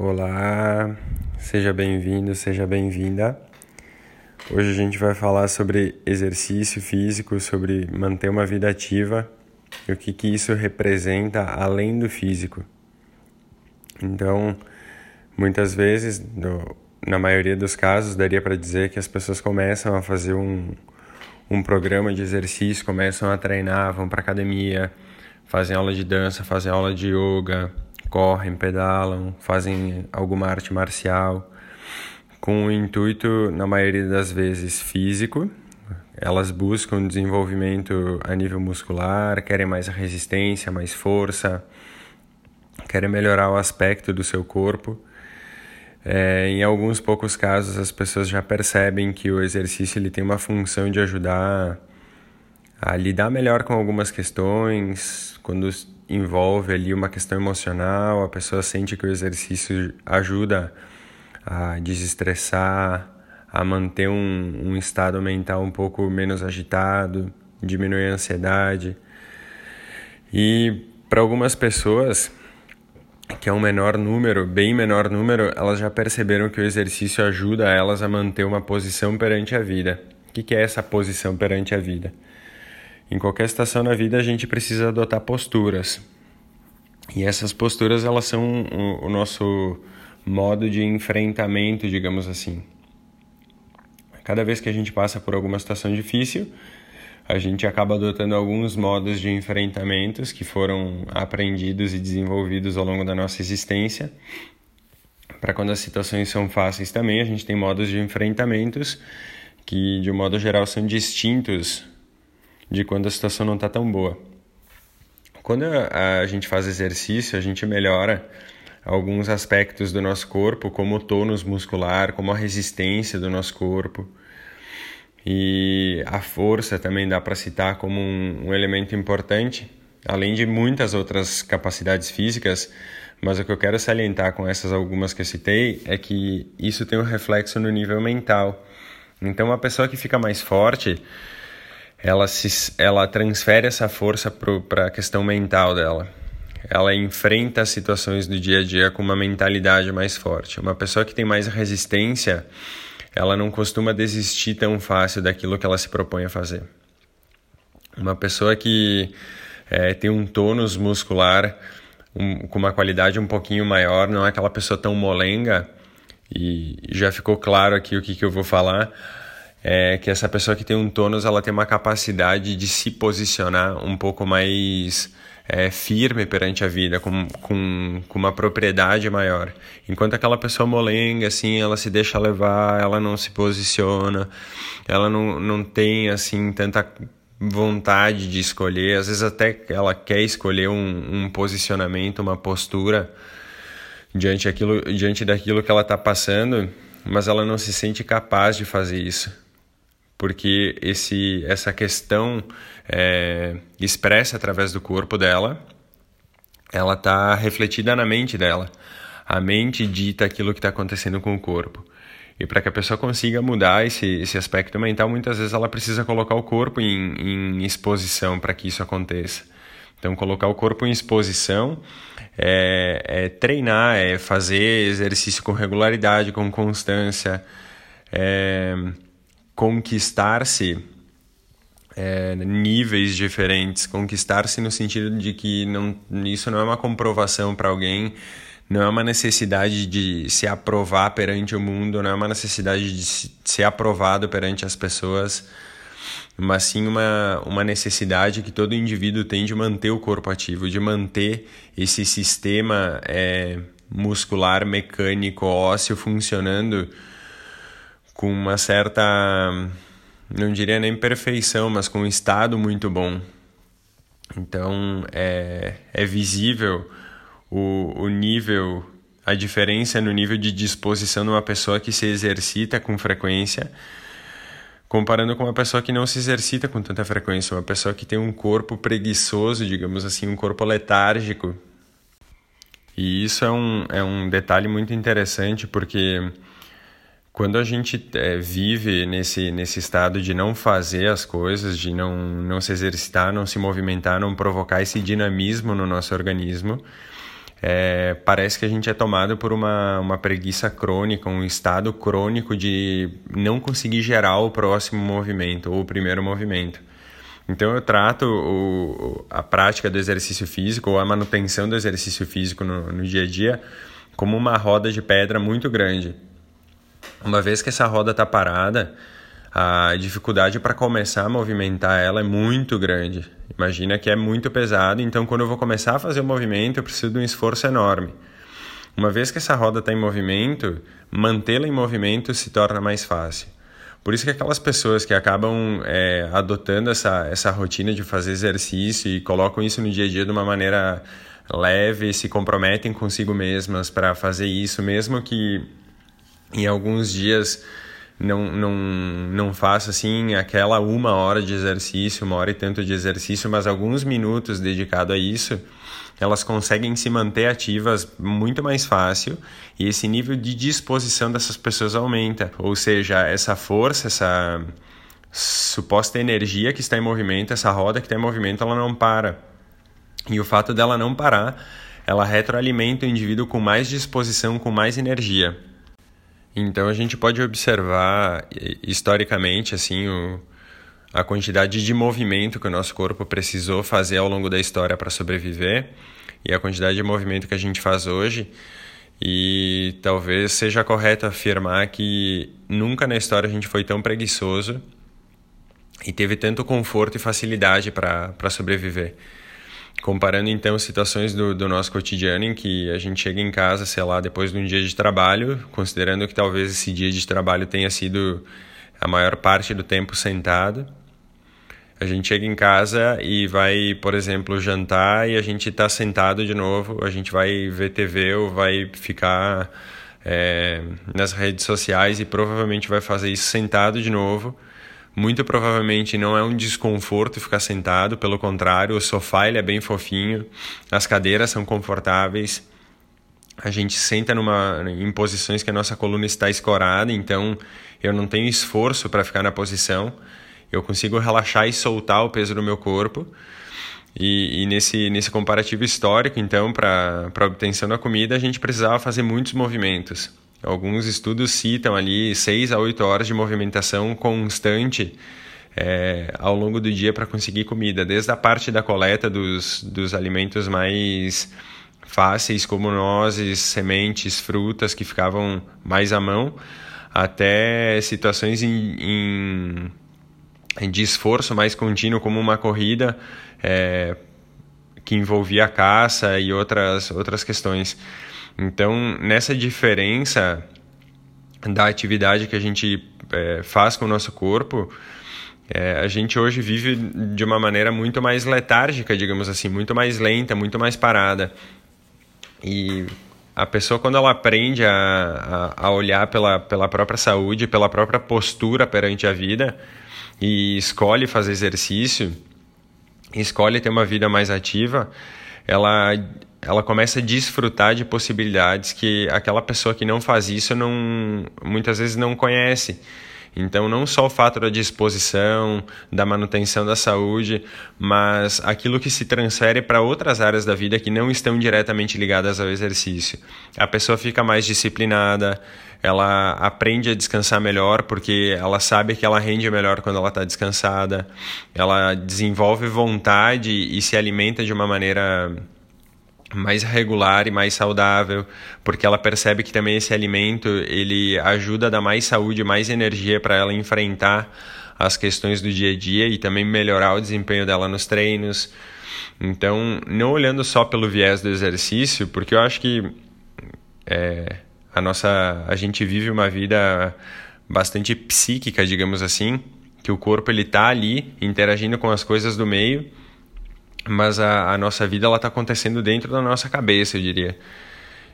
Olá, seja bem-vindo, seja bem-vinda. Hoje a gente vai falar sobre exercício físico, sobre manter uma vida ativa e o que, que isso representa além do físico. Então, muitas vezes, no, na maioria dos casos, daria para dizer que as pessoas começam a fazer um, um programa de exercício, começam a treinar, vão para academia, fazem aula de dança, fazem aula de yoga correm, pedalam, fazem alguma arte marcial, com o intuito, na maioria das vezes, físico. Elas buscam desenvolvimento a nível muscular, querem mais resistência, mais força, querem melhorar o aspecto do seu corpo. É, em alguns poucos casos, as pessoas já percebem que o exercício ele tem uma função de ajudar a lidar melhor com algumas questões, quando envolve ali uma questão emocional, a pessoa sente que o exercício ajuda a desestressar, a manter um, um estado mental um pouco menos agitado, diminuir a ansiedade. E para algumas pessoas, que é um menor número, bem menor número, elas já perceberam que o exercício ajuda elas a manter uma posição perante a vida. O que é essa posição perante a vida? Em qualquer situação na vida a gente precisa adotar posturas. E essas posturas elas são o, o nosso modo de enfrentamento, digamos assim. Cada vez que a gente passa por alguma situação difícil, a gente acaba adotando alguns modos de enfrentamentos que foram aprendidos e desenvolvidos ao longo da nossa existência. Para quando as situações são fáceis também, a gente tem modos de enfrentamentos que, de um modo geral, são distintos de quando a situação não está tão boa. Quando a, a gente faz exercício, a gente melhora alguns aspectos do nosso corpo, como o tônus muscular, como a resistência do nosso corpo. E a força também dá para citar como um, um, elemento importante, além de muitas outras capacidades físicas, mas o que eu quero salientar com essas algumas que eu citei é que isso tem um reflexo no nível mental. Então, uma pessoa que fica mais forte, ela, se, ela transfere essa força para a questão mental dela. Ela enfrenta as situações do dia a dia com uma mentalidade mais forte. Uma pessoa que tem mais resistência, ela não costuma desistir tão fácil daquilo que ela se propõe a fazer. Uma pessoa que é, tem um tônus muscular um, com uma qualidade um pouquinho maior, não é aquela pessoa tão molenga, e já ficou claro aqui o que, que eu vou falar é que essa pessoa que tem um tônus ela tem uma capacidade de se posicionar um pouco mais é, firme perante a vida, com, com, com uma propriedade maior. Enquanto aquela pessoa molenga, assim, ela se deixa levar, ela não se posiciona, ela não, não tem, assim, tanta vontade de escolher, às vezes até ela quer escolher um, um posicionamento, uma postura diante, aquilo, diante daquilo que ela está passando, mas ela não se sente capaz de fazer isso porque esse, essa questão é, expressa através do corpo dela, ela está refletida na mente dela. A mente dita aquilo que está acontecendo com o corpo. E para que a pessoa consiga mudar esse, esse aspecto mental, muitas vezes ela precisa colocar o corpo em, em exposição para que isso aconteça. Então, colocar o corpo em exposição é, é, treinar, é fazer exercício com regularidade, com constância, é conquistar-se é, níveis diferentes, conquistar-se no sentido de que não, isso não é uma comprovação para alguém, não é uma necessidade de se aprovar perante o mundo, não é uma necessidade de ser aprovado perante as pessoas, mas sim uma, uma necessidade que todo indivíduo tem de manter o corpo ativo, de manter esse sistema é, muscular, mecânico, ósseo funcionando com uma certa, não diria nem perfeição, mas com um estado muito bom. Então é, é visível o, o nível, a diferença no nível de disposição de uma pessoa que se exercita com frequência comparando com uma pessoa que não se exercita com tanta frequência, uma pessoa que tem um corpo preguiçoso, digamos assim, um corpo letárgico. E isso é um, é um detalhe muito interessante porque quando a gente é, vive nesse, nesse estado de não fazer as coisas, de não, não se exercitar, não se movimentar, não provocar esse dinamismo no nosso organismo, é, parece que a gente é tomado por uma, uma preguiça crônica, um estado crônico de não conseguir gerar o próximo movimento ou o primeiro movimento. Então eu trato o, a prática do exercício físico ou a manutenção do exercício físico no, no dia a dia como uma roda de pedra muito grande. Uma vez que essa roda está parada, a dificuldade para começar a movimentar ela é muito grande. Imagina que é muito pesado, então quando eu vou começar a fazer o movimento, eu preciso de um esforço enorme. Uma vez que essa roda está em movimento, mantê-la em movimento se torna mais fácil. Por isso que aquelas pessoas que acabam é, adotando essa, essa rotina de fazer exercício e colocam isso no dia a dia de uma maneira leve, se comprometem consigo mesmas para fazer isso, mesmo que em alguns dias não, não, não faço assim aquela uma hora de exercício, uma hora e tanto de exercício, mas alguns minutos dedicado a isso, elas conseguem se manter ativas muito mais fácil e esse nível de disposição dessas pessoas aumenta. Ou seja, essa força, essa suposta energia que está em movimento, essa roda que está em movimento, ela não para. E o fato dela não parar, ela retroalimenta o indivíduo com mais disposição, com mais energia. Então a gente pode observar historicamente assim o, a quantidade de movimento que o nosso corpo precisou fazer ao longo da história para sobreviver e a quantidade de movimento que a gente faz hoje. E talvez seja correto afirmar que nunca na história a gente foi tão preguiçoso e teve tanto conforto e facilidade para sobreviver. Comparando então situações do, do nosso cotidiano em que a gente chega em casa, sei lá, depois de um dia de trabalho, considerando que talvez esse dia de trabalho tenha sido a maior parte do tempo sentado, a gente chega em casa e vai, por exemplo, jantar e a gente está sentado de novo, a gente vai ver TV ou vai ficar é, nas redes sociais e provavelmente vai fazer isso sentado de novo muito provavelmente não é um desconforto ficar sentado, pelo contrário, o sofá ele é bem fofinho, as cadeiras são confortáveis. A gente senta numa, em posições que a nossa coluna está escorada, então eu não tenho esforço para ficar na posição. Eu consigo relaxar e soltar o peso do meu corpo. E, e nesse, nesse comparativo histórico, então, para a obtenção da comida, a gente precisava fazer muitos movimentos. Alguns estudos citam ali 6 a 8 horas de movimentação constante é, ao longo do dia para conseguir comida, desde a parte da coleta dos, dos alimentos mais fáceis, como nozes, sementes, frutas que ficavam mais à mão, até situações em, em de esforço mais contínuo, como uma corrida é, que envolvia caça e outras, outras questões. Então, nessa diferença da atividade que a gente é, faz com o nosso corpo, é, a gente hoje vive de uma maneira muito mais letárgica, digamos assim, muito mais lenta, muito mais parada. E a pessoa, quando ela aprende a, a, a olhar pela, pela própria saúde, pela própria postura perante a vida e escolhe fazer exercício, escolhe ter uma vida mais ativa, ela ela começa a desfrutar de possibilidades que aquela pessoa que não faz isso não muitas vezes não conhece. Então, não só o fato da disposição, da manutenção da saúde, mas aquilo que se transfere para outras áreas da vida que não estão diretamente ligadas ao exercício. A pessoa fica mais disciplinada, ela aprende a descansar melhor porque ela sabe que ela rende melhor quando ela está descansada, ela desenvolve vontade e se alimenta de uma maneira mais regular e mais saudável, porque ela percebe que também esse alimento ele ajuda a dar mais saúde, mais energia para ela enfrentar as questões do dia a dia e também melhorar o desempenho dela nos treinos. Então, não olhando só pelo viés do exercício, porque eu acho que é, a nossa a gente vive uma vida bastante psíquica, digamos assim, que o corpo ele tá ali interagindo com as coisas do meio mas a, a nossa vida ela está acontecendo dentro da nossa cabeça, eu diria.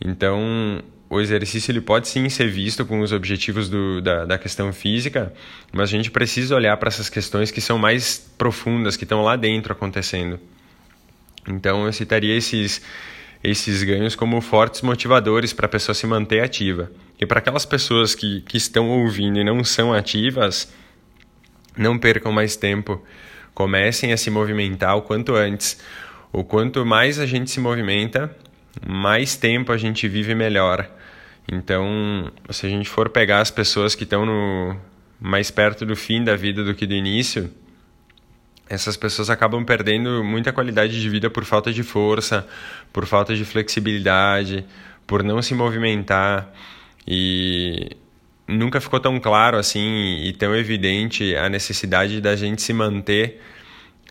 Então, o exercício ele pode sim ser visto com os objetivos do, da, da questão física, mas a gente precisa olhar para essas questões que são mais profundas, que estão lá dentro acontecendo. Então, eu citaria esses, esses ganhos como fortes motivadores para a pessoa se manter ativa. E para aquelas pessoas que, que estão ouvindo e não são ativas, não percam mais tempo comecem a se movimentar o quanto antes. O quanto mais a gente se movimenta, mais tempo a gente vive melhor. Então, se a gente for pegar as pessoas que estão no mais perto do fim da vida do que do início, essas pessoas acabam perdendo muita qualidade de vida por falta de força, por falta de flexibilidade, por não se movimentar e nunca ficou tão claro assim e tão evidente a necessidade da gente se manter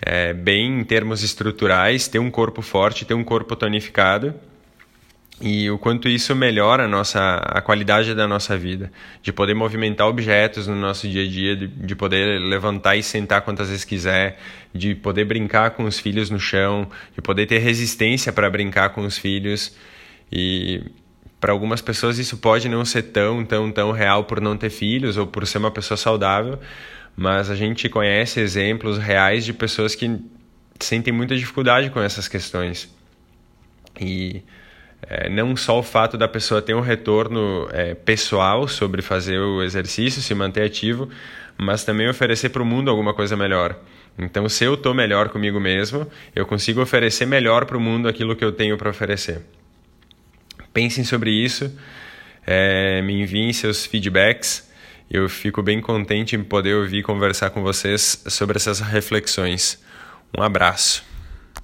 é, bem em termos estruturais, ter um corpo forte, ter um corpo tonificado e o quanto isso melhora a nossa a qualidade da nossa vida, de poder movimentar objetos no nosso dia a dia, de, de poder levantar e sentar quantas vezes quiser, de poder brincar com os filhos no chão, de poder ter resistência para brincar com os filhos e para algumas pessoas isso pode não ser tão tão tão real por não ter filhos ou por ser uma pessoa saudável, mas a gente conhece exemplos reais de pessoas que sentem muita dificuldade com essas questões e é, não só o fato da pessoa ter um retorno é, pessoal sobre fazer o exercício, se manter ativo, mas também oferecer para o mundo alguma coisa melhor. Então, se eu estou melhor comigo mesmo, eu consigo oferecer melhor para o mundo aquilo que eu tenho para oferecer. Pensem sobre isso, é, me enviem seus feedbacks. Eu fico bem contente em poder ouvir e conversar com vocês sobre essas reflexões. Um abraço.